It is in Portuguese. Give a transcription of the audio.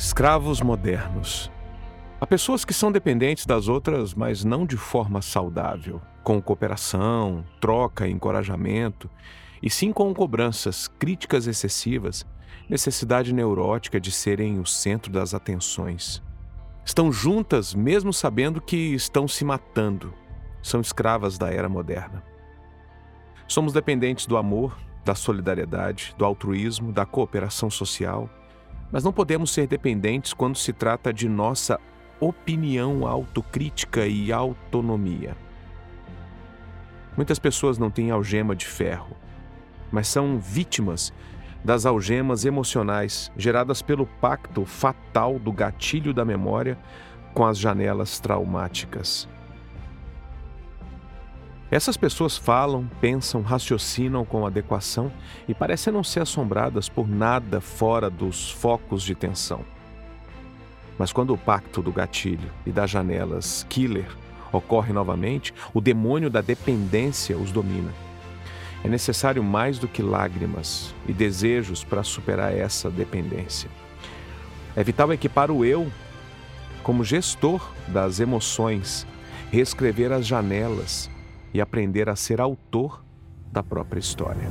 Escravos modernos. Há pessoas que são dependentes das outras, mas não de forma saudável, com cooperação, troca encorajamento, e sim com cobranças, críticas excessivas, necessidade neurótica de serem o centro das atenções. Estão juntas mesmo sabendo que estão se matando. São escravas da era moderna. Somos dependentes do amor, da solidariedade, do altruísmo, da cooperação social mas não podemos ser dependentes quando se trata de nossa opinião autocrítica e autonomia. Muitas pessoas não têm algema de ferro, mas são vítimas das algemas emocionais geradas pelo pacto fatal do gatilho da memória com as janelas traumáticas. Essas pessoas falam, pensam, raciocinam com adequação e parecem não ser assombradas por nada fora dos focos de tensão. Mas quando o pacto do gatilho e das janelas killer ocorre novamente, o demônio da dependência os domina. É necessário mais do que lágrimas e desejos para superar essa dependência. É vital equipar o eu como gestor das emoções, reescrever as janelas e aprender a ser autor da própria história.